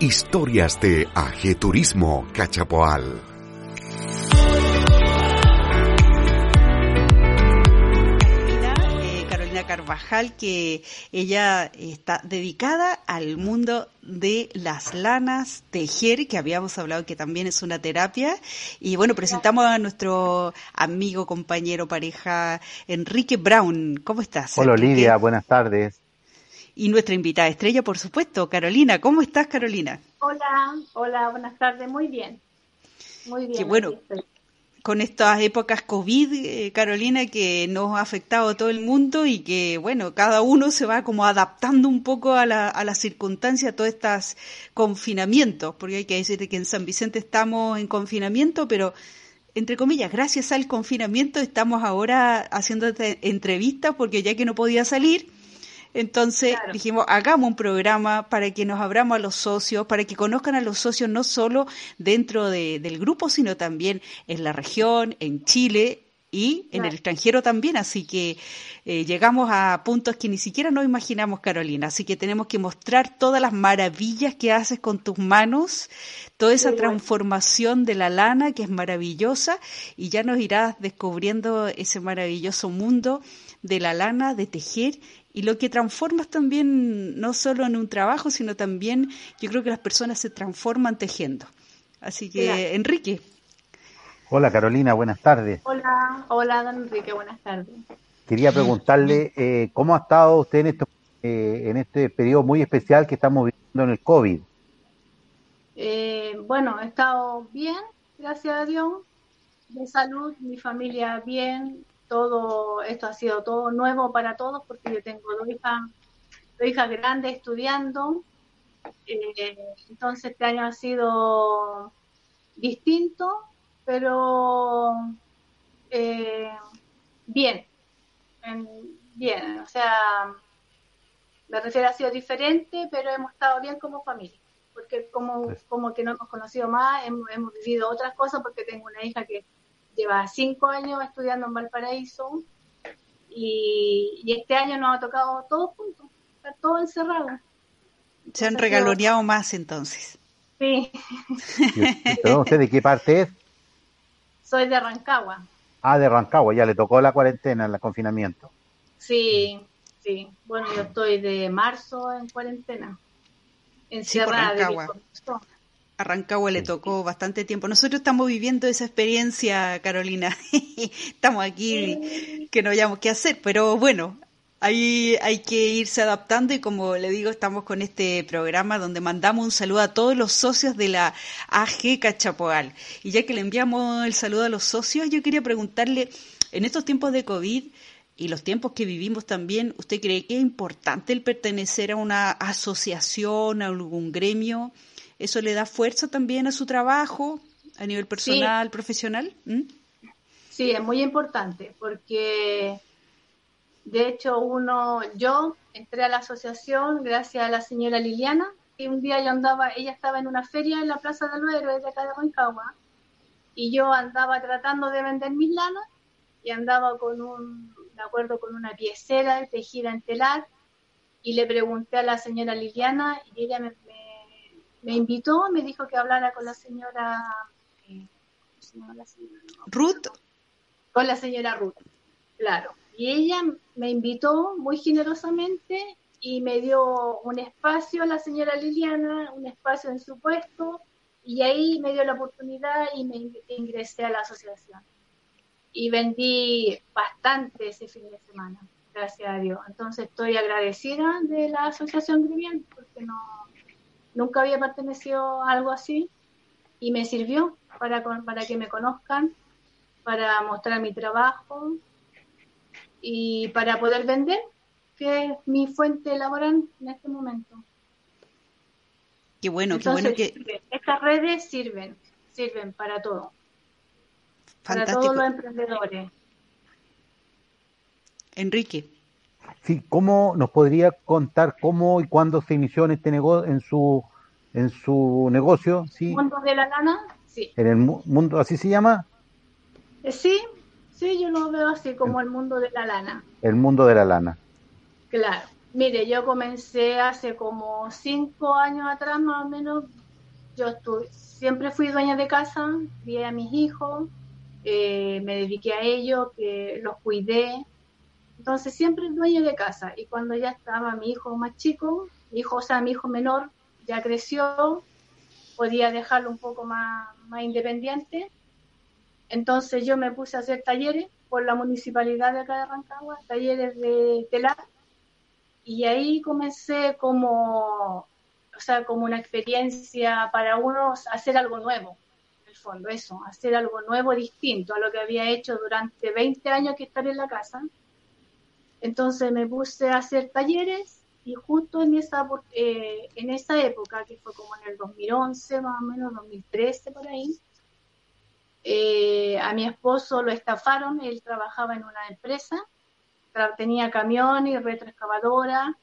Historias de Ajeturismo Cachapoal. Eh, Carolina Carvajal, que ella está dedicada al mundo de las lanas, tejer, que habíamos hablado que también es una terapia. Y bueno, presentamos a nuestro amigo, compañero, pareja, Enrique Brown. ¿Cómo estás? Hola Enrique? Olivia, buenas tardes. Y nuestra invitada estrella, por supuesto, Carolina. ¿Cómo estás, Carolina? Hola, hola, buenas tardes, muy bien. Muy bien. Qué bueno. Con estas épocas COVID, eh, Carolina, que nos ha afectado a todo el mundo y que, bueno, cada uno se va como adaptando un poco a la, a las circunstancias, a todos estos confinamientos, porque hay que decir que en San Vicente estamos en confinamiento, pero entre comillas, gracias al confinamiento estamos ahora haciendo esta entrevista porque ya que no podía salir, entonces Claro. dijimos, hagamos un programa para que nos abramos a los socios, para que conozcan a los socios no solo dentro de- del grupo, sino también en la región, en Chile y en Claro. el extranjero también. Así que eh, llegamos a puntos que ni siquiera nos imaginamos, Carolina. Así que tenemos que mostrar todas las maravillas que haces con tus manos, toda esa transformación de la lana que es maravillosa y ya nos irás descubriendo ese maravilloso mundo de la lana, de tejer y lo que transformas también no solo en un trabajo, sino también yo creo que las personas se transforman tejiendo. Así que. Enrique, Hola Carolina, buenas tardes. Hola, hola, don Enrique, buenas tardes. Quería preguntarle eh, cómo ha estado usted en, esto, eh, en este periodo muy especial que estamos viviendo en el COVID. Eh, bueno, he estado bien, gracias a Dios, de salud, mi familia bien, todo esto ha sido todo nuevo para todos porque yo tengo dos hijas, dos hijas grandes estudiando, Eh, entonces este año ha sido distinto, pero eh, bien, en- bien, o sea, me refiero ha sido diferente, pero hemos estado bien como familia, porque como, como que no hemos conocido más, hemos, hemos vivido otras cosas, porque tengo una hija que lleva cinco años estudiando en Valparaíso y, y este año nos ha tocado todos juntos, estar todos encerrados. se han regaloneado más entonces. Sí, Perdón, ¿usted de qué parte es? soy de Rancagua. Ah, de Rancagua, ya le tocó la cuarentena, el confinamiento. Sí, sí. Bueno, yo estoy de marzo en cuarentena. Encerrada de mi Rancagua. corazón. A Rancagua le tocó bastante tiempo. Nosotros estamos viviendo esa experiencia, Carolina. estamos aquí que no hayamos qué hacer, pero bueno, ahí hay que irse adaptando y como le digo, estamos con este programa donde mandamos un saludo a todos los socios de la AG Cachapoal. Y ya que le enviamos el saludo a los socios, yo quería preguntarle, en estos tiempos de COVID y los tiempos que vivimos también, ¿usted cree que es importante el pertenecer a una asociación, a algún gremio? ¿Eso le da fuerza también a su trabajo a nivel personal, profesional? ¿Mm? Sí, es muy importante porque de hecho uno, yo entré a la asociación gracias a la señora Liliana, que un día yo andaba, ella estaba en una feria en la Plaza de los Héroes de acá de Rancagua y yo andaba tratando de vender mis lanas y andaba con un, de acuerdo con una piecera tejida en telar y le pregunté a la señora Liliana y ella me, me, me invitó, me dijo que hablara con la señora, eh, ¿cómo se llama la señora? No, Ruth, con la señora Ruth, claro. Y ella me invitó muy generosamente y me dio un espacio a la señora Liliana, un espacio en su puesto, y ahí me dio la oportunidad y me ing- ingresé a la asociación. Y vendí bastante ese fin de semana, gracias a Dios. Entonces estoy agradecida de la asociación Grivian porque no, nunca había pertenecido a algo así y me sirvió para, para que me conozcan para mostrar mi trabajo y para poder vender, que es mi fuente laboral en este momento. qué bueno, qué Entonces, bueno que estas redes sirven, sirven para todo, para todos los emprendedores. Enrique, Sí, ¿cómo nos podría contar cómo y cuándo se inició en este negocio, en su, en su negocio? Sí, Mundo de la lana, sí. en el mu- mundo, así se llama, Eh, Sí, sí, yo lo veo así como el mundo de la lana, el mundo de la lana. claro. Mire, yo comencé hace como cinco años atrás más o menos. Yo estuve, siempre fui dueña de casa, crié a mis hijos, eh, me dediqué a ellos, que los cuidé. Entonces siempre dueña de casa. Y cuando ya estaba mi hijo más chico, mi hijo, o sea, mi hijo menor, ya creció, podía dejarlo un poco más, más independiente. Entonces yo me puse a hacer talleres por la municipalidad de acá de Rancagua, talleres de telar y ahí comencé como, o sea, como una experiencia para uno hacer algo nuevo, en el fondo, eso, hacer algo nuevo, distinto a lo que había hecho durante 20 años que estar en la casa. Entonces me puse a hacer talleres y justo en esa, eh, en esa época, que fue como en el 2011, más o menos, 2013 por ahí, eh, a mi esposo lo estafaron, él trabajaba en una empresa tenía camión y retroexcavadora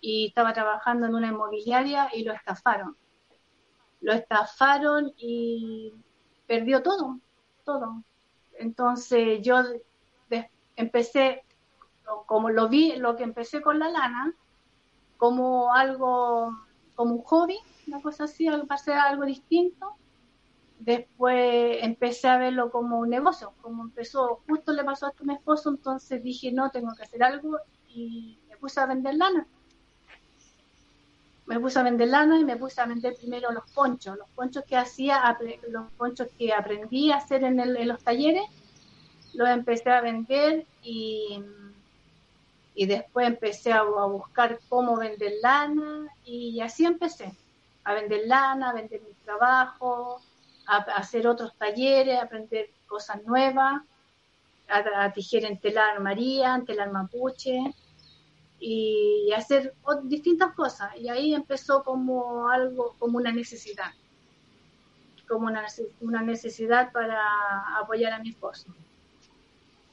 y estaba trabajando en una inmobiliaria y lo estafaron. Lo estafaron y perdió todo, todo. Entonces yo empecé, como lo vi, lo que empecé con la lana, como algo, como un hobby, una cosa así, para hacer algo distinto después empecé a verlo como un negocio, como empezó, justo le pasó a mi esposo, entonces dije, no, tengo que hacer algo y me puse a vender lana. Me puse a vender lana y me puse a vender primero los ponchos, los ponchos que hacía, los ponchos que aprendí a hacer en, en los talleres, los empecé a vender y, y después empecé a, a buscar cómo vender lana y así empecé a vender lana, a vender mi trabajo, a, hacer otros talleres, a aprender cosas nuevas, a, tejer en telar María, en telar mapuche y, hacer distintas cosas. Y ahí empezó como algo, como una necesidad, como una, una necesidad para apoyar a mi esposo.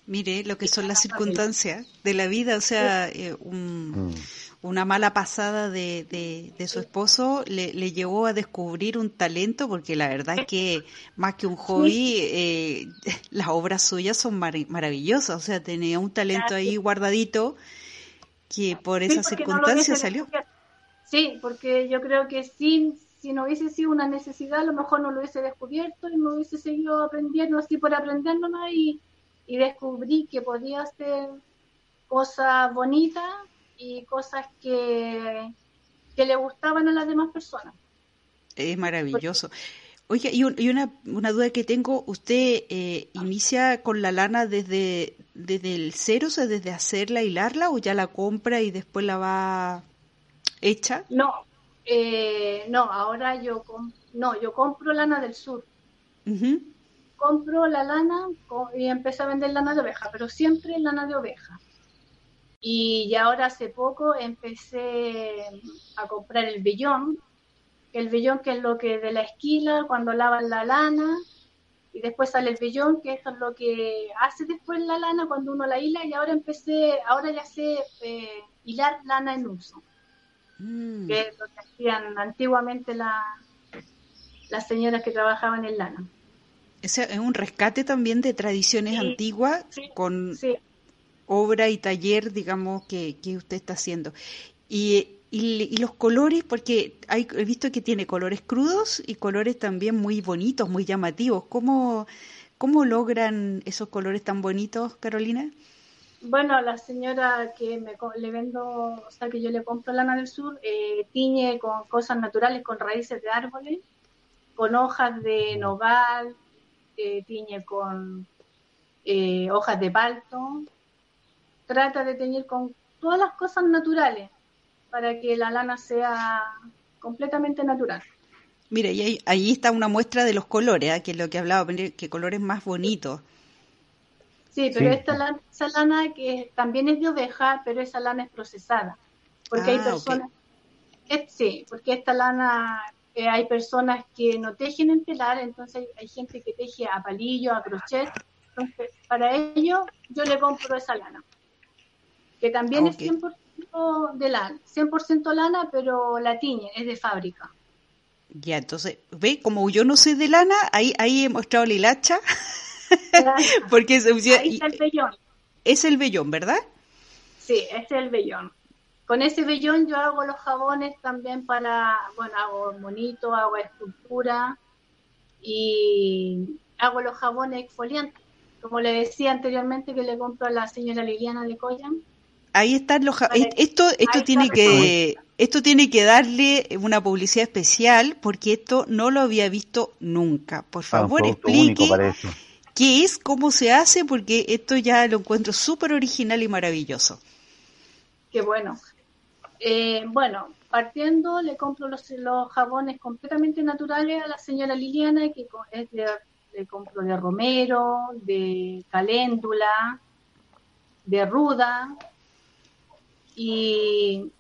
Mire lo que son las circunstancias de la vida, o sea, eh, un, mm. una mala pasada de, de, su esposo le, le, llevó a descubrir un talento, porque la verdad es que más que un hobby, eh, las obras suyas son maravillosas, o sea, tenía un talento ahí guardadito que por esa circunstancia salió. Sí, porque yo creo que sin, si no hubiese sido una necesidad, a lo mejor no lo hubiese descubierto y me hubiese seguido aprendiendo así por aprender nomás y, y descubrí que podía hacer cosas bonitas y cosas que, que le gustaban a las demás personas. Es maravilloso. Oiga, y, una, una, duda que tengo, ¿usted eh, inicia con la lana desde, desde el cero, o sea, desde hacerla, hilarla, o ya la compra y después la va hecha? No, eh, no, ahora yo, no, yo compro lana del sur. Compro la lana y empecé a vender lana de oveja, pero siempre lana de oveja. Y ahora hace poco empecé a comprar el vellón, el vellón que es lo que de la esquila cuando lavan la lana, y después sale el vellón, que es lo que hace después la lana cuando uno la hila, y ahora empecé, ahora ya sé eh, hilar lana en uso, mm. que es lo que hacían antiguamente la, las señoras que trabajaban en lana. Es un rescate también de tradiciones antiguas con obra y taller, digamos, que, que usted está haciendo. Y, y, los colores, porque hay, he visto que tiene colores crudos y colores también muy bonitos, muy llamativos. ¿Cómo, cómo logran esos colores tan bonitos, Carolina? Bueno, la señora que me, le vendo, o sea, que yo le compro lana del sur, eh, tiñe con cosas naturales, con raíces de árboles, con hojas de nogal, eh, tiñe con eh, hojas de palto, trata de tener con todas las cosas naturales para que la lana sea completamente natural. Mire, y ahí, está una muestra de los colores, ¿eh? que es lo que hablaba, que colores más bonitos. Sí, pero esta lana, esa lana que también es de oveja, pero esa lana es procesada. Porque hay ah, personas, sí, porque esta lana eh, hay personas que no tejen en telar, entonces hay, gente que teje a palillo, a crochet. Entonces, para ello yo le compro esa lana que también es 100% de lana, 100% lana, pero la tiñe, es de fábrica. Ya, entonces, ve, como yo no soy de lana, ahí, ahí he mostrado la hilacha. Porque es, ahí está el vellón. Es el vellón, ¿verdad? Sí, es el vellón. Con ese vellón yo hago los jabones también para, bueno, hago monito, hago escultura y hago los jabones exfoliantes. Como le decía anteriormente que le compro a la señora Liliana de Coyan. Ahí están los esto esto tiene que esto tiene que darle una publicidad especial porque esto no lo había visto nunca. Por ah, favor, explique qué es, cómo se hace porque esto ya lo encuentro súper original y maravilloso. Qué bueno. Eh, bueno, partiendo le compro los, jabones completamente naturales a la señora Liliana que es de le compro de romero, de caléndula, de ruda, y,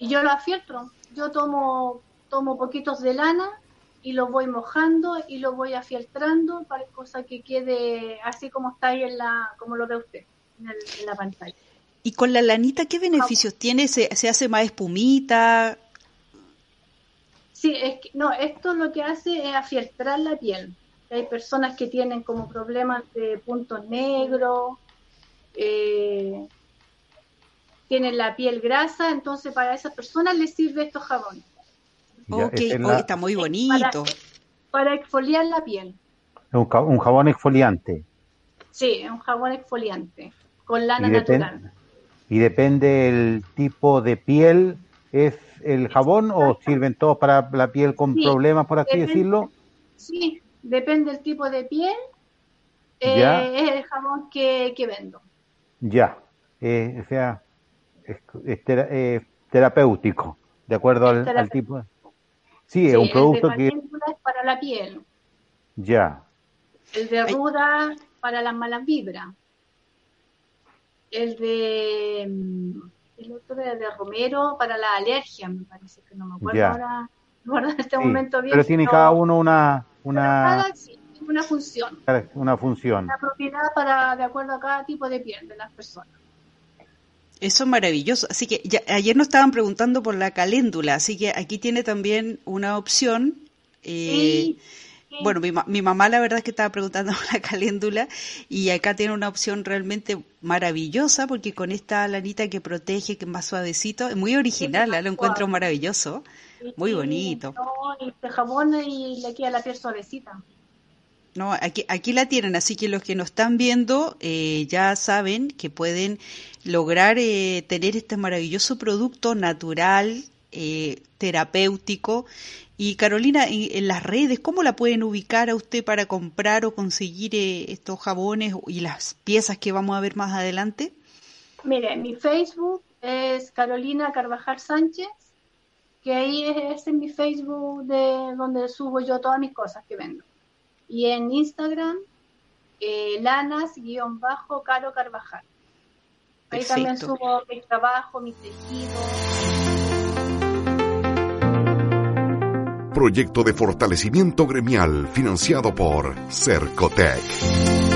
yo lo afieltro. Yo tomo, tomo poquitos de lana y lo voy mojando y lo voy afieltrando para cosa que quede así como está ahí en la, como lo ve usted en, la pantalla. ¿Y con la lanita qué beneficios tiene? ¿Se, ¿Se, hace más espumita? Sí, es que, no, esto lo que hace es afieltrar la piel. Hay personas que tienen como problemas de puntos negros, eh, tienen la piel grasa, entonces para esas personas les sirve estos jabones. Ok, está muy bonito. Para, exfoliar la piel. Un, jabón exfoliante. Sí, un jabón exfoliante, con lana natural. ¿Y depende del tipo de piel, es el jabón o sirven todos para la piel con problemas, por así decirlo? Sí, depende del tipo de piel, eh, es el jabón que, vendo. Ya, eh, o sea, es, terapéutico, de acuerdo al, tipo. Sí, es un producto que... es para la piel. Ya. El de ruda para las malas vibras. El de... Mm, el otro de, de romero para la alergia, me parece que no me acuerdo ahora. en este momento bien. Pero tiene cada uno una, una, una función. Una función. Una propiedad para, de acuerdo a cada tipo de piel de las personas. Eso es maravilloso. Así que ayer nos estaban preguntando por la caléndula, así que aquí tiene también una opción. Eh, bueno, mi, mi, mamá la verdad es que estaba preguntando la caléndula y acá tiene una opción realmente maravillosa porque con esta lanita que protege, que es más suavecito, es muy original, ¿eh? lo encuentro maravilloso, muy bonito. y este jabón y le queda la piel suavecita. No, aquí, aquí la tienen, así que los que nos están viendo eh, ya saben que pueden lograr eh, tener este maravilloso producto natural, eh, terapéutico. Y Carolina, en, las redes, ¿cómo la pueden ubicar a usted para comprar o conseguir estos jabones y las piezas que vamos a ver más adelante? Mire, mi Facebook es Carolina Carvajal Sánchez, que ahí es, en mi Facebook de donde subo yo todas mis cosas que vendo. Y en Instagram, eh, lanas-caro Carvajal. Ahí también subo mi trabajo, mis tejidos. Proyecto de fortalecimiento gremial financiado por Cercotec.